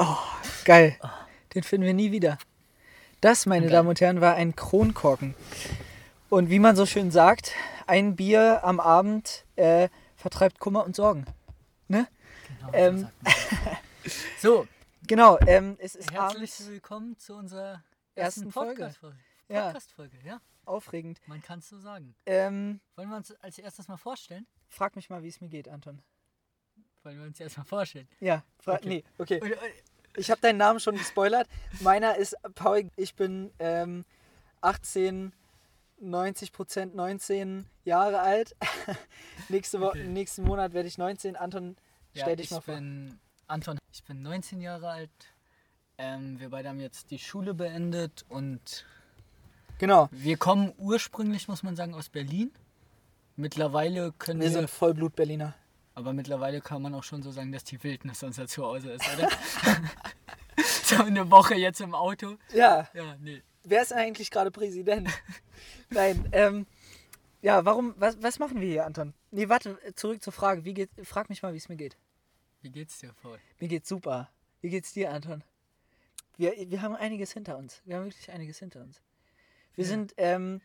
Oh, geil. Den finden wir nie wieder. Das, meine Geil. Damen und Herren, war ein Kronkorken. Und wie man so schön sagt, ein Bier am Abend äh, vertreibt Kummer und Sorgen. Ne? Genau, Ähm, so Genau, ähm, es ist herzlich abends willkommen zu unserer Ersten ersten Folge. Podcast-Folge. Ja. Ja. aufregend. Man kann es so sagen. Ähm, Wollen wir uns als erstes mal vorstellen? frag mich mal, wie es mir geht, Anton. Wollen wir uns erstmal vorstellen? Ja, Okay. nee, okay. Und, äh, Ich habe deinen Namen schon gespoilert. Meiner ist Paul. Ich bin ähm, 18, 90 Prozent 19 Jahre alt. Nächste Wo Okay. Nächsten Monat werde ich 19. Anton, ja, stell dich ich mal vor. bin Anton, ich bin 19 Jahre alt. Ähm, wir beide haben jetzt die Schule beendet und Genau. wir kommen ursprünglich, muss man sagen, aus Berlin. Mittlerweile können Wir wir, sind Vollblut-Berliner. Aber mittlerweile kann man auch schon so sagen, dass die Wildnis unser Zuhause ist, oder? so eine Woche jetzt im Auto. Ja, Ja, nee. wer ist eigentlich gerade Präsident? Nein, ähm, ja, warum, was, was machen wir hier, Anton? Nee, warte, zurück zur Frage. Wie geht, frag mich mal, wie es mir geht. Wie geht's dir, Paul? Mir geht's super. Wie geht's dir, Anton? Wir, wir haben einiges hinter uns. Wir haben wirklich einiges hinter uns. Wir Ja. sind, ähm,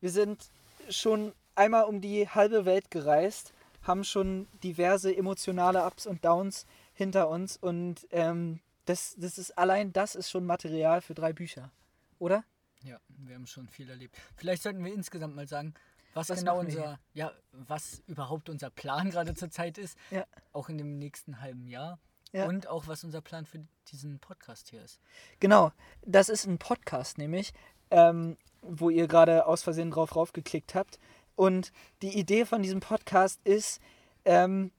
wir sind schon einmal um die halbe Welt gereist, haben schon diverse emotionale Ups und Downs hinter uns und ähm, das, das ist allein das ist schon Material für drei Bücher, oder? Ja, wir haben schon viel erlebt. Vielleicht sollten wir insgesamt mal sagen, was, Was genau unser, ja, was überhaupt unser Plan gerade zur Zeit ist, Ja. auch in dem nächsten halben Jahr Ja. und auch was unser Plan für diesen Podcast hier ist. Genau, das ist ein Podcast nämlich, ähm, wo ihr gerade aus Versehen drauf raufgeklickt habt. Und die Idee von diesem Podcast ist, ähm,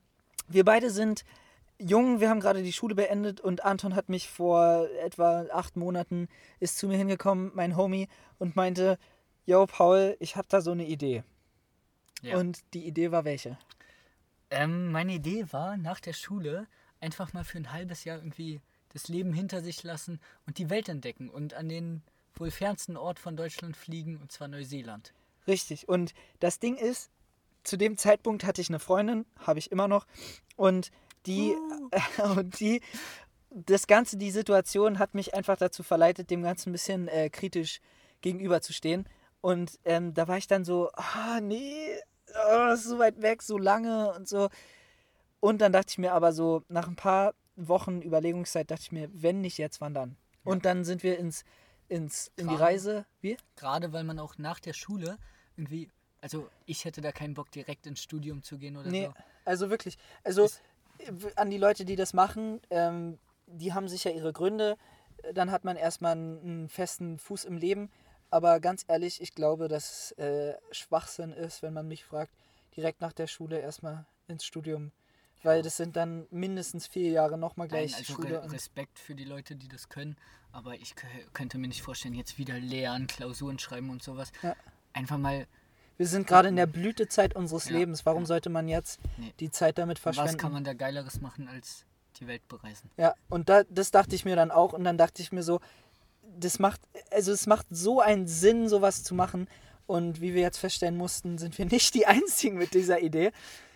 wir beide sind jung, wir haben gerade die Schule beendet und Anton hat mich vor etwa acht Monaten, ist zu mir hingekommen, mein Homie, und meinte, yo Paul, ich habe da so eine Idee. Ja. Und die Idee war welche? Ähm, meine Idee war, nach der Schule einfach mal für ein halbes Jahr irgendwie das Leben hinter sich lassen und die Welt entdecken und an den wohl fernsten Ort von Deutschland fliegen, und zwar Neuseeland. Richtig. Und das Ding ist, zu dem Zeitpunkt hatte ich eine Freundin, habe ich immer noch, und die, und die, das Ganze, die Situation hat mich einfach dazu verleitet, dem Ganzen ein bisschen äh, kritisch gegenüberzustehen. Und ähm, da war ich dann so, ah, nee, oh, so weit weg, so lange und so. Und dann dachte ich mir aber so, nach ein paar Wochen Überlegungszeit, dachte ich mir, wenn nicht jetzt, wann dann? Und dann sind wir ins, ins, in die Gerade- Reise. Wie? Gerade weil man auch nach der Schule irgendwie, also ich hätte da keinen Bock direkt ins Studium zu gehen oder Nee, so. also wirklich. Also Es- an die Leute, die das machen, ähm, die haben sicher ihre Gründe. Dann hat man erstmal einen, einen festen Fuß im Leben. Aber ganz ehrlich, ich glaube, dass äh, Schwachsinn ist, wenn man mich fragt, direkt nach der Schule erstmal ins Studium. Weil das sind dann mindestens vier Jahre nochmal Nein, gleich also Schule. Re Respekt für die Leute, die das können, aber ich kö- könnte mir nicht vorstellen, jetzt wieder lernen, Klausuren schreiben und sowas. Ja. Einfach mal, Wir sind gerade in der Blütezeit unseres Ja, Lebens. Warum ja. sollte man jetzt Nee. die Zeit damit verschwenden? was kann man da Geileres machen, als die Welt bereisen? Ja, und da, das dachte ich mir dann auch und dann dachte ich mir so, das macht, also es macht so einen Sinn, sowas zu machen. Und wie wir jetzt feststellen mussten, sind wir nicht die Einzigen mit dieser Idee.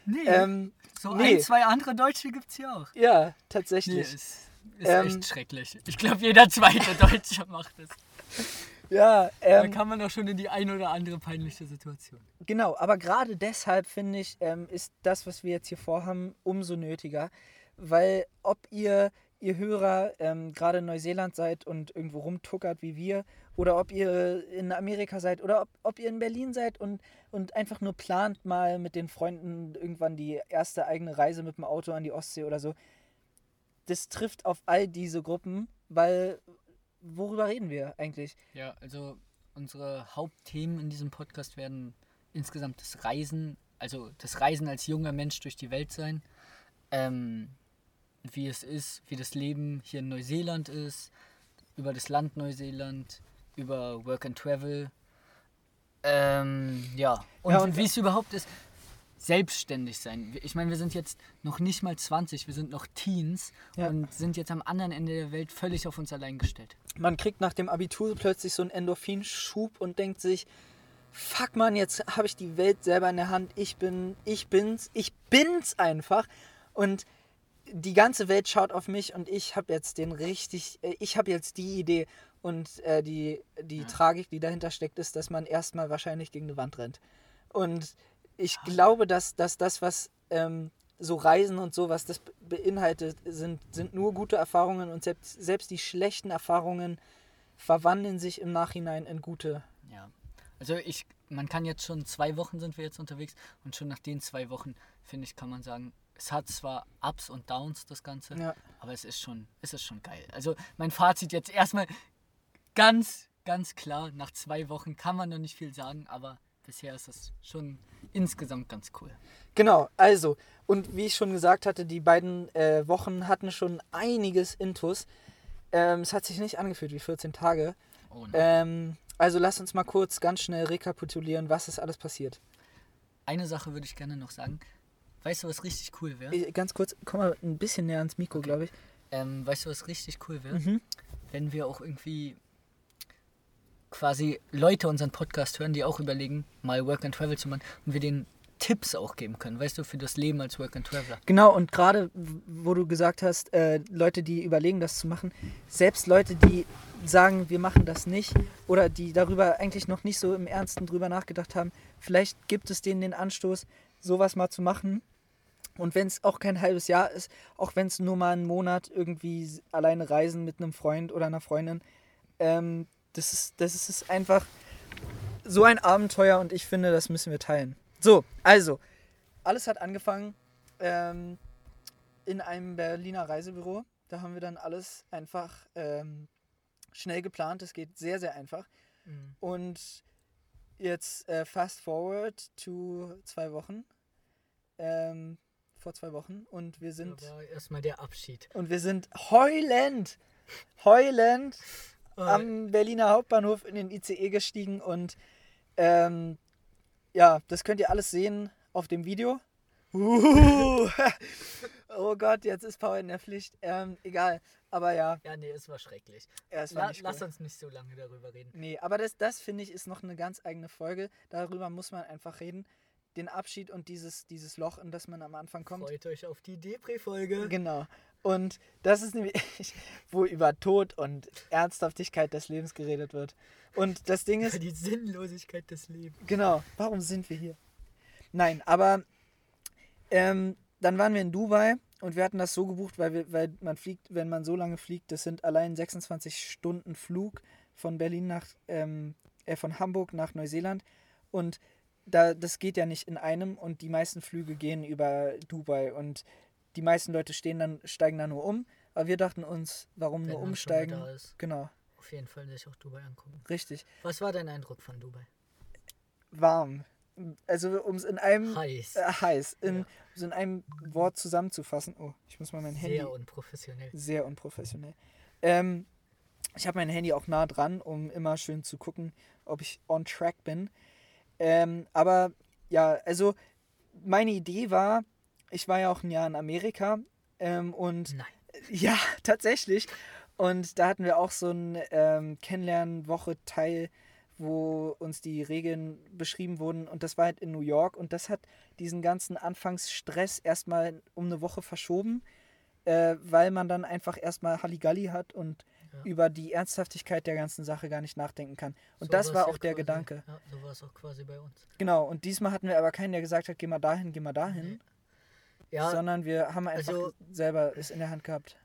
Nee, Ähm, so nee. ein, zwei andere Deutsche gibt es hier auch. ja, Nee, tatsächlich. ist, ist Ähm, echt schrecklich. Ich glaube, jeder zweite Deutsche macht es. Ja, Da ähm, kann man doch schon in die ein oder andere peinliche Situation. genau. Aber gerade deshalb finde ich, ähm, ist das, was wir jetzt hier vorhaben, umso nötiger. Weil ob ihr, ihr Hörer, ähm, gerade in Neuseeland seid und irgendwo rumtuckert wie wir, oder ob ihr in Amerika seid, oder ob, ob ihr in Berlin seid und, und einfach nur plant, mal mit den Freunden irgendwann die erste eigene Reise mit dem Auto an die Ostsee oder so. Das trifft auf all diese Gruppen, weil worüber reden wir eigentlich? Ja, also unsere Hauptthemen in diesem Podcast werden insgesamt das Reisen, also das Reisen als junger Mensch durch die Welt sein. Ähm, wie es ist, wie das Leben hier in Neuseeland ist, über das Land Neuseeland, über Work and Travel. Ähm, ja, und, Ja, und- wie es überhaupt ist, selbstständig sein. Ich meine, wir sind jetzt noch nicht mal 20, wir sind noch Teens Ja. und sind jetzt am anderen Ende der Welt völlig auf uns allein gestellt. man kriegt nach dem Abitur plötzlich so einen Endorphinschub und denkt sich, fuck man, jetzt habe ich die Welt selber in der Hand, ich bin, ich bin's, ich bin's einfach. Und die ganze Welt schaut auf mich und ich habe jetzt den richtig, äh, ich habe jetzt die Idee und äh, die, die Tragik, die dahinter steckt, ist, dass man erstmal wahrscheinlich gegen eine Wand rennt. Und ich glaube, dass, dass das, was ähm, so Reisen und so, was das beinhaltet, sind, sind nur gute Erfahrungen und selbst, selbst die schlechten Erfahrungen verwandeln sich im Nachhinein in gute. Ja. Also ich, man kann jetzt schon zwei Wochen sind wir jetzt unterwegs und schon nach den zwei Wochen, finde ich, kann man sagen, es hat zwar Ups und Downs, das Ganze, Ja. aber es ist schon, es ist schon geil. Also mein Fazit jetzt erstmal ganz, ganz klar, nach zwei Wochen kann man noch nicht viel sagen, aber bisher ist es schon insgesamt ganz cool. Genau, also, und wie ich schon gesagt hatte, die beiden äh, Wochen hatten schon einiges Intus. Ähm, es hat sich nicht angefühlt wie 14 Tage. Oh nein. Ähm, also lass uns mal kurz ganz schnell rekapitulieren, was ist alles passiert. Eine Sache würde ich gerne noch sagen. Weißt du, was richtig cool wäre? Ganz kurz, komm mal ein bisschen näher ans Mikro, glaube ich. Ähm, weißt du, was richtig cool wäre? Mhm. Wenn wir auch irgendwie quasi Leute unseren Podcast hören, die auch überlegen, mal Work and Travel zu machen und wir denen Tipps auch geben können, weißt du, für das Leben als Work and Traveler. Genau, und gerade wo du gesagt hast, äh, Leute, die überlegen, das zu machen, selbst Leute, die sagen, wir machen das nicht oder die darüber eigentlich noch nicht so im Ernsten drüber nachgedacht haben, vielleicht gibt es denen den Anstoß, sowas mal zu machen. Und wenn es auch kein halbes Jahr ist, auch wenn es nur mal einen Monat irgendwie alleine reisen mit einem Freund oder einer Freundin, ähm, das, ist, das ist einfach so ein Abenteuer und ich finde, das müssen wir teilen. So, also, alles hat angefangen ähm, in einem Berliner Reisebüro. Da haben wir dann alles einfach ähm, schnell geplant. Es geht sehr, sehr einfach. Und jetzt äh, fast forward to zwei Wochen. Ähm, vor zwei Wochen. Und wir sind, erstmal der Abschied. und wir sind heulend, heulend am Berliner Hauptbahnhof in den ICE gestiegen und ähm, ja, das könnt ihr alles sehen auf dem Video. Uh, oh Gott, jetzt ist Paul in der Pflicht. Ähm, egal, aber ja, ja, nee, es war schrecklich. ja es war La nicht lass cool. uns nicht so lange darüber reden. Nee, aber das, das finde ich ist noch eine ganz eigene Folge. Darüber muss man einfach reden. Den Abschied und dieses, dieses Loch, in das man am Anfang kommt. Freut euch auf die Depri-Folge. Genau. Und das ist nämlich, wo über Tod und Ernsthaftigkeit des Lebens geredet wird. Und das Ding ist, die Sinnlosigkeit des Lebens. Genau, warum sind wir hier? Nein, aber ähm, dann waren wir in Dubai und wir hatten das so gebucht, weil, wir, weil man fliegt, wenn man so lange fliegt, das sind allein 26 Stunden Flug von Berlin nach, ähm, äh, von Hamburg nach Neuseeland und da, das geht ja nicht in einem und die meisten Flüge gehen über Dubai und die meisten Leute stehen dann, steigen da nur um, aber wir dachten uns, warum Wenn nur umsteigen? da ist. Genau, Auf jeden Fall sich auch Dubai angucken. richtig. Was war dein Eindruck von Dubai? Warm. Also um es in einem Heiß. Äh, heiß. In, Ja. so in einem Wort zusammenzufassen. Oh, ich muss mal mein Handy. Sehr unprofessionell. Sehr unprofessionell. Ähm, ich habe mein Handy auch nah dran, um immer schön zu gucken, ob ich on track bin. Ähm, aber ja, also meine Idee war, ich war ja auch ein Jahr in Amerika ähm, und Nein. ja, tatsächlich. Und da hatten wir auch so ein ähm, Kennenlernen-Woche-Teil, wo uns die Regeln beschrieben wurden. Und das war halt in New York. Und das hat diesen ganzen Anfangsstress erstmal um eine Woche verschoben, äh, weil man dann einfach erstmal Halligalli hat und Ja. über die Ernsthaftigkeit der ganzen Sache gar nicht nachdenken kann. Und So das war ja auch der quasi- Gedanke. Ja, so war es auch quasi bei uns. Genau. Und diesmal hatten wir aber keinen, der gesagt hat, geh mal dahin, geh mal dahin. Nee. Ja, Sondern wir haben einfach also- selber es in der Hand gehabt.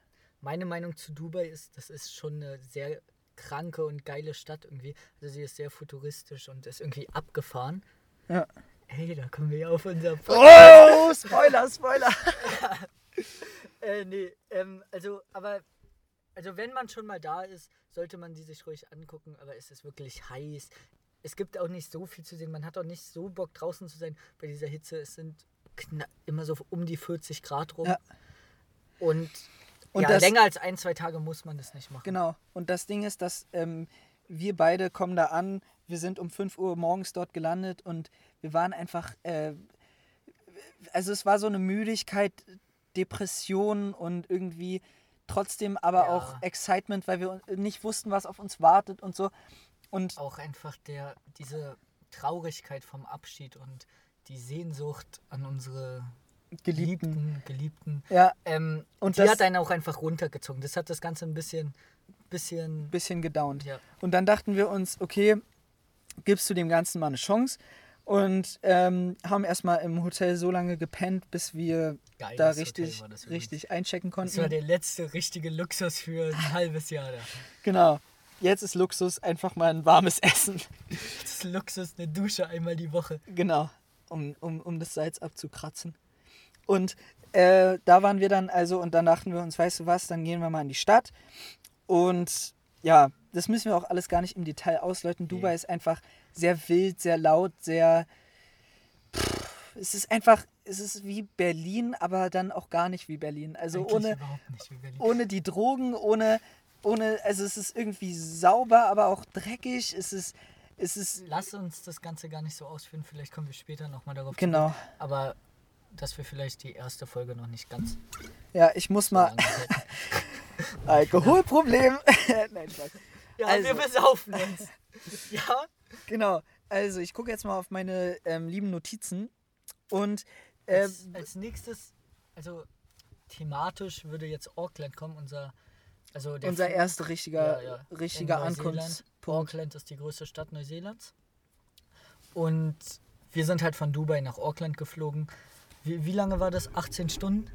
meine Meinung zu Dubai ist, das ist schon eine sehr kranke und geile Stadt irgendwie. Also sie ist sehr futuristisch und ist irgendwie abgefahren. Ja. Hey, da kommen wir ja auf unser Oh, Spoiler, Spoiler. Äh, nee, ähm, also, aber, also wenn man schon mal da ist, sollte man die sich ruhig angucken, aber es ist wirklich heiß. Es gibt auch nicht so viel zu sehen, man hat auch nicht so Bock draußen zu sein bei dieser Hitze. Es sind immer so um die 40 Grad rum. Ja. Und, Und ja, das- länger als ein, zwei Tage muss man das nicht machen. Genau. Und das Ding ist, dass ähm, wir beide kommen da an. Wir sind um 5 Uhr morgens dort gelandet und wir waren einfach. Äh, also, es war so eine Müdigkeit, Depression und irgendwie trotzdem aber Ja. auch Excitement, weil wir nicht wussten, was auf uns wartet und so. Und Auch einfach der, diese Traurigkeit vom Abschied und die Sehnsucht an unsere Geliebten. Geliebten. Ja, Ähm, Und die das- hat einen auch einfach runtergezogen. Das hat das Ganze ein bisschen, bisschen, bisschen gedownt. ja. Und dann dachten wir uns, okay, gibst du dem Ganzen mal eine Chance. Und ähm, haben erstmal im Hotel so lange gepennt, bis wir Geiles da richtig, richtig einchecken Das war konnten. der letzte richtige Luxus für ein halbes Jahr da. Genau. Jetzt ist Luxus einfach mal ein warmes Essen. Das ist Luxus, eine Dusche einmal die Woche. Genau. Um, um, um das Salz abzukratzen. Und äh, da waren wir dann also, und dann dachten wir uns, weißt du was, dann gehen wir mal in die Stadt. Und ja, das müssen wir auch alles gar nicht im Detail ausläuten. Dubai ist einfach sehr wild, sehr laut, sehr. Pff, es ist einfach, es ist wie Berlin, aber dann auch gar nicht wie Berlin. Also Eigentlich ohne, überhaupt nicht wie Berlin. ohne die Drogen, ohne, ohne, also es ist irgendwie sauber, aber auch dreckig. Es ist, es ist, Lass uns das Ganze gar nicht so ausführen. Vielleicht kommen wir später nochmal darauf genau. zurück. Aber dass wir vielleicht die erste Folge noch nicht ganz Ja, ich muss so mal. Alkoholproblem. Nein, Spaß. Ja, Also. wir besaufen uns. ja? Genau. Also ich gucke jetzt mal auf meine ähm, lieben Notizen und äh, Als, als nächstes, also thematisch würde jetzt Auckland kommen, unser, also der unser erster richtiger, Ja, ja. richtiger in Ankunftspunkt. Auckland ist die größte Stadt Neuseelands. Und wir sind halt von Dubai nach Auckland geflogen. Wie, wie lange war das? 18 Stunden?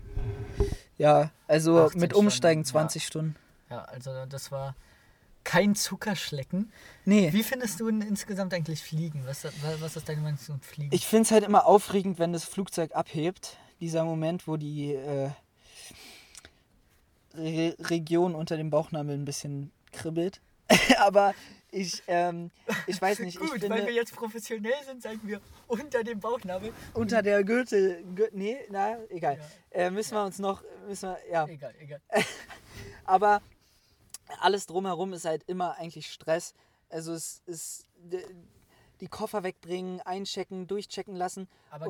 Ja, also 18 mit Umsteigen Stunden, ja. 20 Stunden. Ja, also das war kein Zuckerschlecken. Nee, Wie findest du denn insgesamt eigentlich Fliegen? Was, was ist deine Meinung zum Fliegen? ich finde es halt immer aufregend, wenn das Flugzeug abhebt. Dieser Moment, wo die äh, Re Region unter dem Bauchnabel ein bisschen kribbelt. Aber ich, ähm, ich weiß nicht, ich Gut, finde... weil wir jetzt professionell sind, sagen wir unter dem Bauchnabel. unter der Gürtel, Gür nee, na, egal. Ja. Äh, müssen wir uns noch, müssen wir, ja. Egal, egal. Aber alles drumherum ist halt immer eigentlich Stress. Also es ist die Koffer wegbringen, einchecken, durchchecken lassen. Aber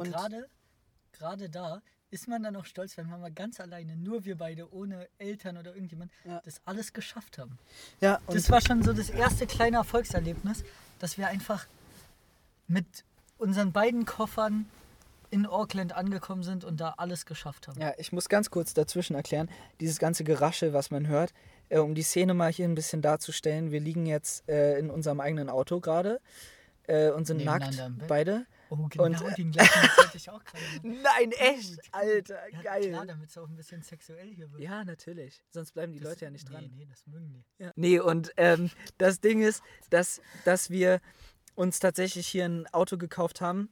gerade da ist man dann auch stolz, wenn man mal ganz alleine, nur wir beide, ohne Eltern oder irgendjemand, Ja. das alles geschafft haben. Ja, Das war schon so das erste kleine Erfolgserlebnis, dass wir einfach mit unseren beiden Koffern in Auckland angekommen sind und da alles geschafft haben. ja, ich muss ganz kurz dazwischen erklären, dieses ganze Geraschel, was man hört, äh, um die Szene mal hier ein bisschen darzustellen. Wir liegen jetzt äh, in unserem eigenen Auto gerade äh, und sind nackt, beide. Oh, genau, Und, äh, den gleichen Witz hatte ich auch gerade. Nein, echt, Gut. Alter, Ja, geil. Klar, damit es auch ein bisschen sexuell hier wird. Ja, natürlich. Sonst bleiben die Das- Leute ja nicht dran. Nee, nee, das mögen die. Ja. Nee, und ähm, das Ding ist, dass, dass wir uns tatsächlich hier ein Auto gekauft haben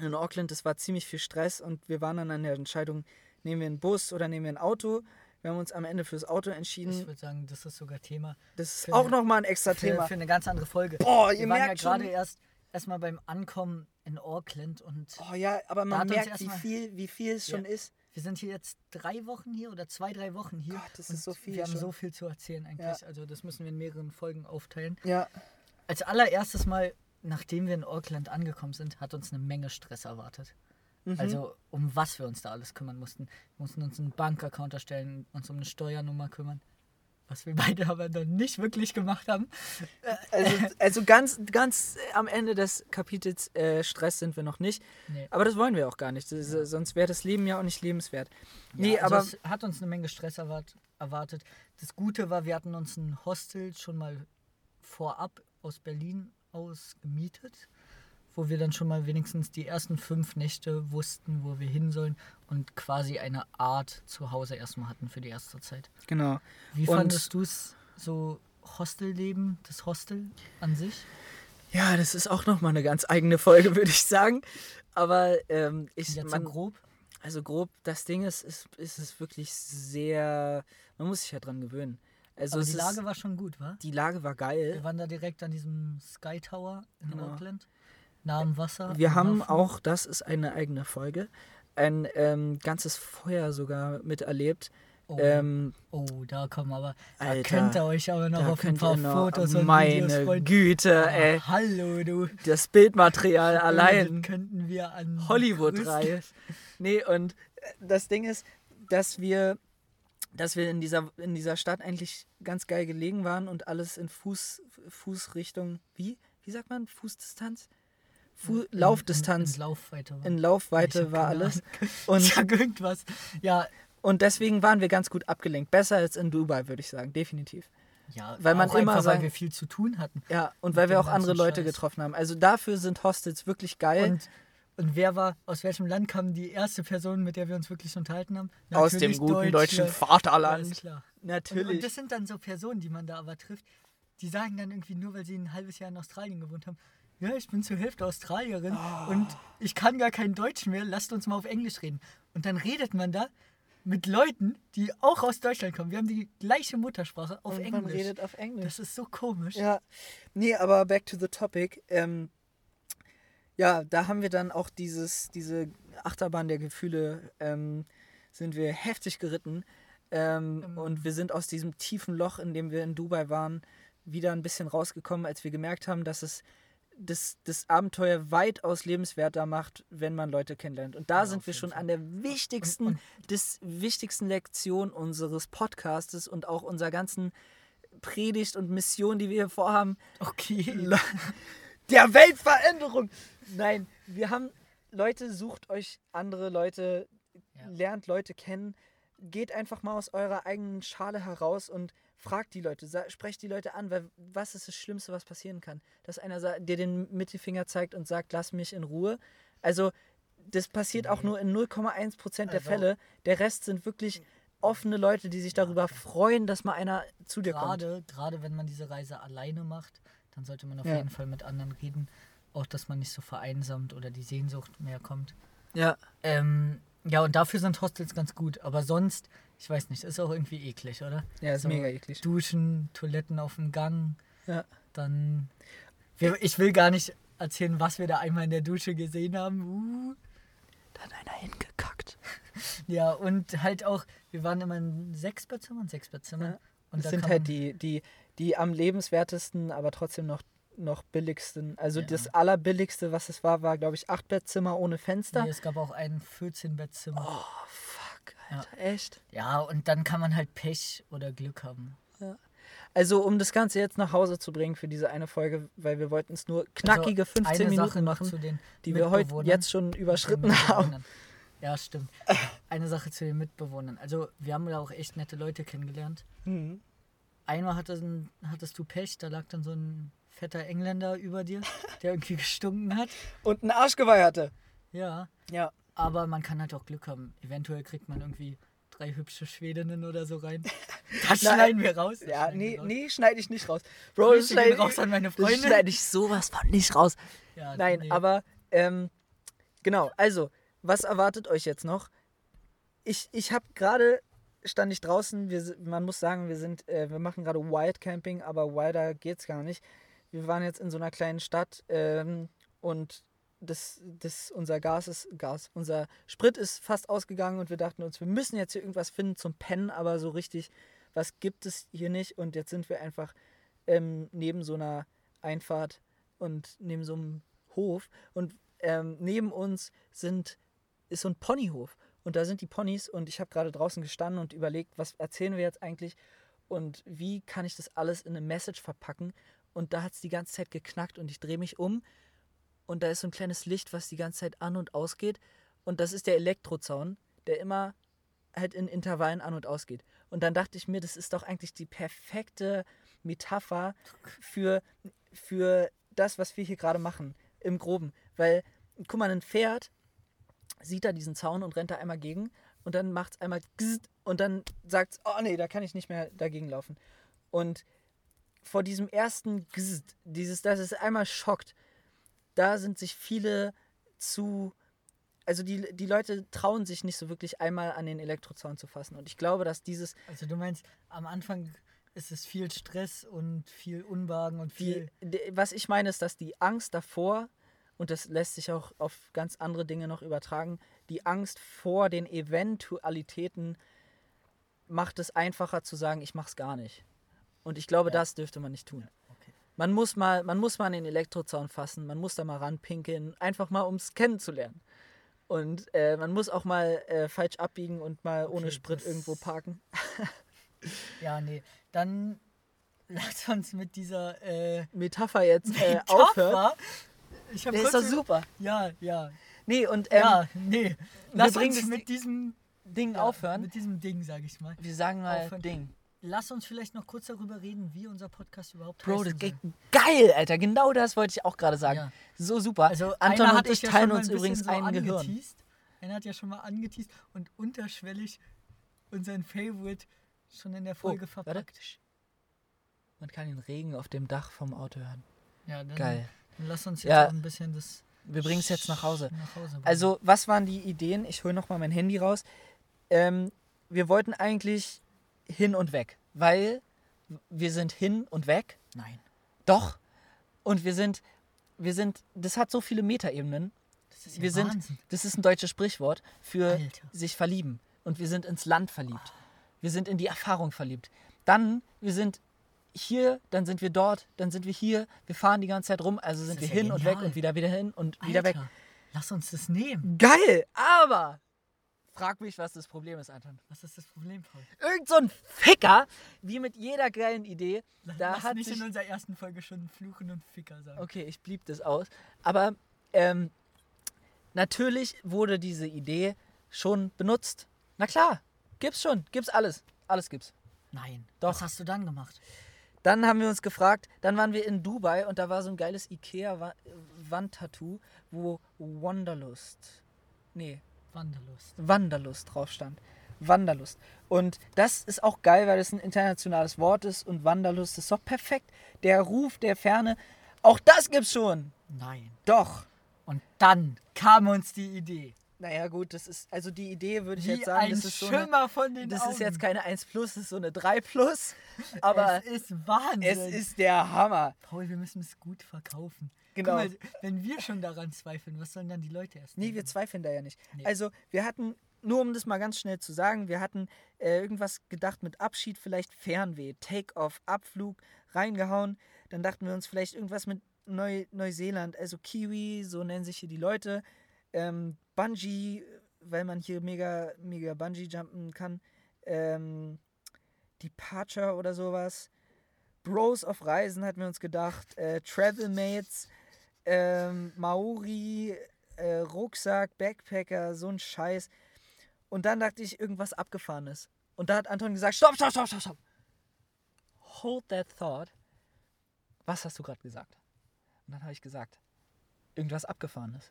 in Auckland. Das war ziemlich viel Stress und wir waren dann an der Entscheidung, nehmen wir einen Bus oder nehmen wir ein Auto. Wir haben uns am Ende fürs Auto Ich entschieden. würde sagen, das ist sogar Thema Das ist auch nochmal ein extra für, Thema. für eine ganz andere Folge. Boah, ihr wir waren ja merkt gerade erst erstmal beim Ankommen in Auckland und Oh ja, aber man merkt, wie viel, wie viel es schon Ja. ist. wir sind hier jetzt drei Wochen hier oder zwei, drei Wochen hier. Gott, das ist so viel Wir haben schon. so viel zu erzählen eigentlich. Also das müssen wir in mehreren Folgen aufteilen. Ja, Als allererstes Mal, nachdem wir in Auckland angekommen sind, hat uns eine Menge Stress erwartet. Mhm. Also um was wir uns da alles kümmern mussten. Wir mussten uns einen Bankaccount erstellen, uns um eine Steuernummer kümmern. Was wir beide aber noch nicht wirklich gemacht haben. also, also ganz, ganz am Ende des Kapitels äh, Stress sind wir noch nicht. Nee. Aber das wollen wir auch gar nicht. Das, Sonst wäre das Leben ja auch nicht lebenswert. Nee, Ja, also aber es hat uns eine Menge Stress erwart erwartet. Das Gute war, wir hatten uns ein Hostel schon mal vorab aus Berlin aus gemietet, wo wir dann schon mal wenigstens die ersten fünf Nächte wussten, wo wir hin sollen und quasi eine Art Zuhause erstmal hatten für die erste Zeit. genau. Wie Und- fandest du es so Hostelleben, das Hostel an sich? Ja, das ist auch nochmal eine ganz eigene Folge, würde ich sagen. Aber ähm, ich, Jetzt so man, grob? also grob, das Ding ist, ist, ist es wirklich sehr, man muss sich ja dran gewöhnen. Also Aber die ist, Lage war schon gut, wa? die Lage war geil. Wir waren da direkt an diesem Sky Tower in Genau. Auckland, am Wasser. Wir haben Hafen. auch, das ist eine eigene Folge, ein ähm, ganzes Feuer sogar miterlebt. Oh, Ähm, oh, da kommen aber. Da Alter, könnt ihr euch aber noch auf ein paar Fotos und meine Videos. Güte, Aber ey, Hallo, du. das Bildmaterial allein. Könnten wir an Hollywood-Reihe. Nee, und äh, das Ding ist, dass wir, dass wir in dieser, in dieser Stadt eigentlich ganz geil gelegen waren und alles in Fuß, Fußrichtung, wie? Wie sagt man? Fußdistanz? Fu In- Laufdistanz, In, in Laufweite. war. in Laufweite war alles. Und, Ich sag irgendwas. Ja, und deswegen waren wir ganz gut abgelenkt. Besser als in Dubai, würde ich sagen, definitiv. ja Weil man immer einfach, sagen- weil wir viel zu tun hatten. Ja, und weil wir auch andere Leute Scheiß. getroffen haben. Also dafür sind Hostels wirklich geil. Und, und wer war, aus welchem Land kam die erste Person, mit der wir uns wirklich unterhalten haben? Aus dem Natürlich guten deutschen Alles Vaterland. klar. Und, Natürlich. und das sind dann so Personen, die man da aber trifft, die sagen dann irgendwie nur, weil sie ein halbes Jahr in Australien gewohnt haben, ja, ich bin zur Hälfte Australierin Oh. und ich kann gar kein Deutsch mehr, lasst uns mal auf Englisch reden. Und dann redet man da mit Leuten, die auch aus Deutschland kommen. Wir haben die gleiche Muttersprache auf und Englisch. man redet auf Englisch. das ist so komisch. Ja, nee, aber back to the topic. Ähm, ja, da haben wir dann auch dieses, diese Achterbahn der Gefühle, ähm, sind wir heftig geritten. Ähm, Ähm. Und wir sind aus diesem tiefen Loch, in dem wir in Dubai waren, wieder ein bisschen rausgekommen, als wir gemerkt haben, dass es das, das Abenteuer weitaus lebenswerter macht, wenn man Leute kennenlernt. Und da Ja, sind wir schon Fall. an der wichtigsten, Und- des wichtigsten Lektion unseres Podcastes und auch unserer ganzen Predigt und Mission, die wir hier vorhaben, Okay. der Weltveränderung. Nein, wir haben Leute, sucht euch andere Leute, Ja. lernt Leute kennen, geht einfach mal aus eurer eigenen Schale heraus und fragt die Leute, sprecht die Leute an, weil was ist das Schlimmste, was passieren kann? Dass einer dir den Mittelfinger zeigt und sagt, lass mich in Ruhe. Also, das passiert auch Nee. nur in 0,1 Prozent der Also- Fälle. Der Rest sind wirklich offene Leute, die sich darüber freuen, dass mal einer zu dir kommt. Gerade, gerade wenn man diese Reise alleine macht, dann sollte man auf Ja. jeden Fall mit anderen reden. Auch, dass man nicht so vereinsamt oder die Sehnsucht mehr kommt. Ja, Ähm, ja, und dafür sind Hostels ganz gut. Aber sonst, ich weiß nicht, ist auch irgendwie eklig, oder? ja, ist So, mega eklig. Duschen, Toiletten auf dem Gang. Ja. Dann. Ich will gar nicht erzählen, was wir da einmal in der Dusche gesehen haben. Uh. Da hat einer hingekackt. Ja, und halt auch, wir waren immer in Sechsbettzimmern, Sechsbettzimmern. Ja. Und Das da sind halt die, die, die am lebenswertesten, aber trotzdem noch, noch billigsten. Also Ja. das allerbilligste, was es war, war, glaube ich, acht Bettzimmer ohne Fenster. Nee, es gab auch ein 14-Bettzimmer. Oh, Alter. Echt? Ja, und dann kann man halt Pech oder Glück haben. Also, um das Ganze jetzt nach Hause zu bringen für diese eine Folge, weil wir wollten es nur knackige Also, 15 eine Minuten Sache machen, zu den die wir heute jetzt schon überschritten haben. Ja, stimmt. Eine Sache zu den Mitbewohnern. Also, wir haben da auch echt nette Leute kennengelernt. Mhm. Einmal hattest, hattest du Pech, da lag dann so ein fetter Engländer über dir, der irgendwie gestunken hat. Und ein Arschgeweih hatte. Ja, Ja. Aber man kann halt auch Glück haben. Eventuell kriegt man irgendwie drei hübsche Schwedinnen oder so rein. Das Nein. schneiden wir raus. das Ja, nee, raus. nee, schneide ich nicht raus. Bro, das schneide raus an meine das Freunde. schneide ich sowas von nicht raus. Ja, Nein, nee. aber ähm, genau, also, was erwartet euch jetzt noch? Ich, ich habe gerade, stand ich draußen, wir, man muss sagen, wir sind, äh, wir machen gerade Wildcamping, aber wilder geht's gar nicht. Wir waren jetzt in so einer kleinen Stadt ähm, und das, das, unser Gas ist, Gas, unser Sprit ist fast ausgegangen und wir dachten uns, wir müssen jetzt hier irgendwas finden zum Pennen, aber so richtig, was gibt es hier nicht. Und jetzt sind wir einfach ähm, neben so einer Einfahrt und neben so einem Hof. Und ähm, neben uns sind, ist so ein Ponyhof. Und da sind die Ponys. Und ich habe gerade draußen gestanden und überlegt, was erzählen wir jetzt eigentlich? Und wie kann ich das alles in eine Message verpacken? Und da hat es die ganze Zeit geknackt und ich drehe mich um und da ist so ein kleines Licht, was die ganze Zeit an und ausgeht und das ist der Elektrozaun, der immer halt in Intervallen an und ausgeht. Und dann dachte ich mir, das ist doch eigentlich die perfekte Metapher für, für das, was wir hier gerade machen, im Groben. Weil, guck mal, ein Pferd sieht da diesen Zaun und rennt da einmal gegen und dann macht es einmal und dann sagt es, oh nee, da kann ich nicht mehr dagegen laufen. Und vor diesem ersten dieses, dass es einmal schockt, da sind sich viele zu also die, die Leute trauen sich nicht so wirklich einmal an den Elektrozaun zu fassen. Und ich glaube, dass dieses, Also du meinst, am Anfang ist es viel Stress und viel Unwagen und viel. die, was ich meine, ist, dass die Angst davor, und das lässt sich auch auf ganz andere Dinge noch übertragen, die Angst vor den Eventualitäten macht es einfacher zu sagen, ich mach's gar nicht. Und ich glaube, Ja. das dürfte man nicht tun. Man muss mal, man muss mal an den Elektrozaun fassen, man muss da mal ranpinkeln, einfach mal, um es kennenzulernen. Und äh, man muss auch mal äh, falsch abbiegen und mal ohne Okay, Sprit irgendwo parken. Ja, nee. Dann lass uns mit dieser äh, Metapher jetzt äh. Metapher Ich hab Der ist doch super. Ja, ja. Nee, und ähm, ja, nee. Lass uns mit diesem Ding ja, aufhören. Mit diesem Ding, sag ich mal. Wir sagen mal aufhören. Ding. Lass uns vielleicht noch kurz darüber reden, wie unser Podcast überhaupt Bro, das heißen geht soll. geil, Alter. Genau das wollte ich auch gerade sagen. Ja. So super. Also Anton und hat ich ja teilen mal uns ein übrigens so ein Gehirn. angeteased. Einer hat ja schon mal angeteased und unterschwellig unseren Favorite schon in der Folge Oh, warte. verpackt. Man kann den Regen auf dem Dach vom Auto hören. Ja, dann, Geil. dann lass uns jetzt Ja. ein bisschen das Wir bringen es jetzt nach Hause. nach Hause. Also, was waren die Ideen? Ich hole nochmal mein Handy raus. Ähm, wir wollten eigentlich hin und weg, weil wir sind hin und weg. Nein. Doch. Und wir sind, wir sind, das hat so viele Metaebenen. Das ist ja Wir sind, das ist ein deutsches Sprichwort für Alter. sich verlieben. Und wir sind ins Land verliebt. Wir sind in die Erfahrung verliebt. Dann, wir sind hier, dann sind wir dort, dann sind wir hier. Wir fahren die ganze Zeit rum, also sind wir ja hin und weg genial. und wieder wieder hin und wieder weg. Alter, Lass uns das nehmen. Geil, aber frag mich, was das Problem ist, Anton. Was ist das Problem, Paul? Irgend so ein Ficker, wie mit jeder geilen Idee, da Lass hat nicht sich in unserer ersten Folge schon Fluchen und Ficker sagen. Okay, ich blieb das aus. Aber ähm, natürlich wurde diese Idee schon benutzt. Na klar, gibt's schon, gibt's alles. Alles gibt's. Nein. Doch. Was hast du dann gemacht? Dann haben wir uns gefragt, dann waren wir in Dubai und da war so ein geiles Ikea-Wandtattoo, wo Wanderlust, nee, Wanderlust. Wanderlust drauf stand. Wanderlust. Und das ist auch geil, weil es ein internationales Wort ist und Wanderlust ist doch perfekt. Der Ruf der Ferne, auch das gibt's schon. Nein. Doch. Und dann kam uns die Idee. Naja, gut, das ist, also die Idee würde ich Wie jetzt sagen, das ist so eine, Schimmer von den das Augen. ist jetzt keine 1 plus, das ist so eine 3 plus. Aber es ist Wahnsinn. es ist der Hammer. Paul, wir müssen es gut verkaufen. Genau. Mal, wenn wir schon daran zweifeln, was sollen dann die Leute erst Nee, wir denken? zweifeln da ja nicht. Nee. Also, wir hatten, nur um das mal ganz schnell zu sagen, wir hatten äh, irgendwas gedacht mit Abschied, vielleicht Fernweh, Take-off, Abflug, reingehauen. Dann dachten wir uns vielleicht irgendwas mit Neu Neuseeland, also Kiwi, so nennen sich hier die Leute. Ähm, Bungee, weil man hier mega, mega Bungee-jumpen kann. Ähm, Departure oder sowas. Bros auf Reisen hatten wir uns gedacht. Äh, Travel Mates, ähm, Maori, äh, Rucksack, Backpacker, so ein Scheiß. Und dann dachte ich, irgendwas Abgefahrenes. Und da hat Anton gesagt, stopp, stopp, stopp, stopp, stopp. Hold that thought. Was hast du gerade gesagt? Und dann habe ich gesagt, irgendwas Abgefahrenes.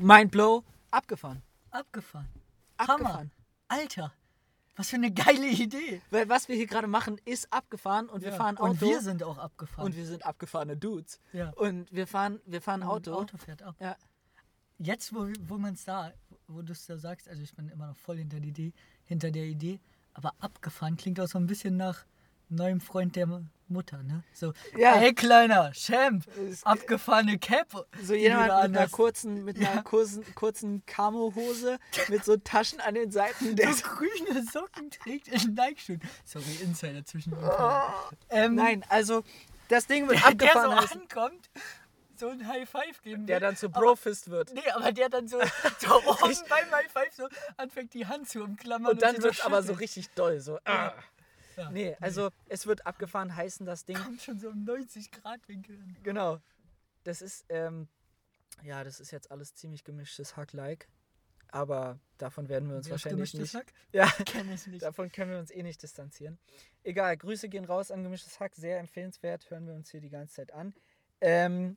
Mind blow, abgefahren. Abgefahren. Abgefahren. Hammer. Alter, was für eine geile Idee. Weil was wir hier gerade machen, ist abgefahren und wir Ja. fahren Auto. Und wir sind auch abgefahren. und wir sind abgefahrene Dudes. Ja. Und wir fahren, wir fahren Und Auto. Auto fährt ab. Ja. Jetzt, wo, wo man es da, wo du es da sagst, also ich bin immer noch voll hinter, die Idee, hinter der Idee, aber abgefahren klingt auch so ein bisschen nach neuem Freund der Mutter, ne? So, Ja. hey Kleiner, Champ, Es- abgefahrene Cap. So jemand mit einer kurzen, mit einer Ja. kurzen, kurzen Camo-Hose, mit so Taschen an den Seiten. Der so grüne Socken trägt in Nike-Schuhen. Sorry, Insider zwischen. Oh. ähm, Nein, also das Ding wird der, der so abgefahren heißen, ankommt, so ein High Five geben der will, dann zu Brofist wird. Nee, aber der dann so, so oben beim High Five so anfängt die Hand zu umklammern. Und dann sie wird es aber so richtig doll. So. ah. Ja, Nee, also es wird abgefahren heißen, das Ding. kommt schon so im 90-Grad-Winkel an. Genau. Das ist, ähm, ja, das ist jetzt alles ziemlich gemischtes Hack-like. Aber davon werden wir uns ist wahrscheinlich gemischtes nicht. Hack? Ja, nicht. davon können wir uns eh nicht distanzieren. Egal, Grüße gehen raus an gemischtes Hack, sehr empfehlenswert, hören wir uns hier die ganze Zeit an. Ähm,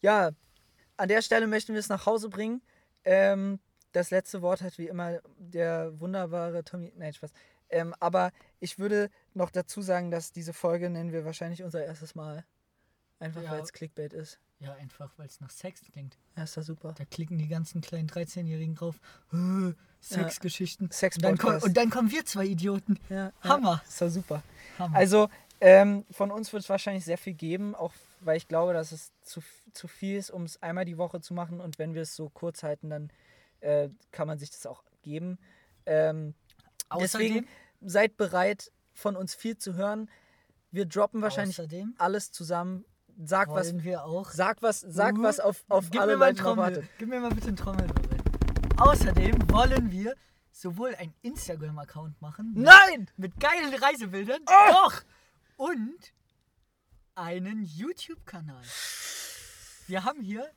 ja, an der Stelle möchten wir es nach Hause bringen. Ähm, das letzte Wort hat wie immer der wunderbare Tommy. Nein, Spaß. Ähm, aber ich würde noch dazu sagen, dass diese Folge nennen wir wahrscheinlich unser erstes Mal. Einfach Ja. weil es Clickbait ist. Ja, einfach, weil es nach Sex klingt. Ja, ist doch super. Da klicken die ganzen kleinen 13-Jährigen drauf. "Äh, Sexgeschichten. Sex und, dann komm, Podcast. und dann kommen wir zwei Idioten. Ja, Hammer. Ja, ist doch super. Hammer. Also, ähm, von uns wird es wahrscheinlich sehr viel geben, auch weil ich glaube, dass es zu, zu viel ist, um es einmal die Woche zu machen. Und wenn wir es so kurz halten, dann äh, kann man sich das auch geben. Ähm, deswegen seid bereit, von uns viel zu hören. Wir droppen wahrscheinlich außerdem alles zusammen. Sag was, wir auch. sag was, sag Uh, was auf, auf Gib alle mir Trommel. Gib mir mal bitte einen Trommelwirbel. Außerdem wollen wir sowohl einen Instagram-Account machen. mit- Nein! Mit geilen Reisebildern. Oh! Doch! Und einen YouTube-Kanal. Wir haben hier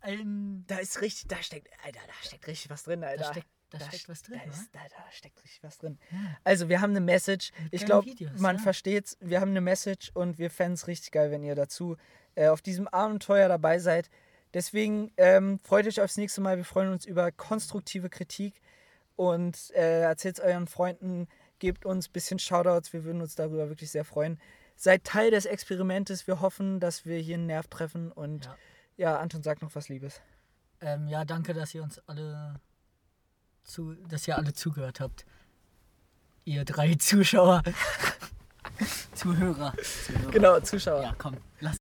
ein. Da ist richtig, da steckt, Alter, da steckt richtig was drin, Alter. Da steckt, da Da steckt st- was drin, da, ist, da, da steckt richtig was drin. Also, wir haben eine Message. Ich glaube, man ja. versteht's. Wir haben eine Message und wir fänden es richtig geil, wenn ihr dazu äh, auf diesem Abenteuer dabei seid. Deswegen ähm, freut euch aufs nächste Mal. Wir freuen uns über konstruktive Kritik und äh, erzählt euren Freunden, gebt uns ein bisschen Shoutouts. Wir würden uns darüber wirklich sehr freuen. Seid Teil des Experimentes. Wir hoffen, dass wir hier einen Nerv treffen. Und ja, Ja. Anton sagt noch was Liebes. Ähm, ja, danke, dass ihr uns alle zu, dass ihr alle zugehört habt. Ihr drei Zuschauer. Zuhörer. Zuhörer. Genau, Zuschauer. Ja, komm, lass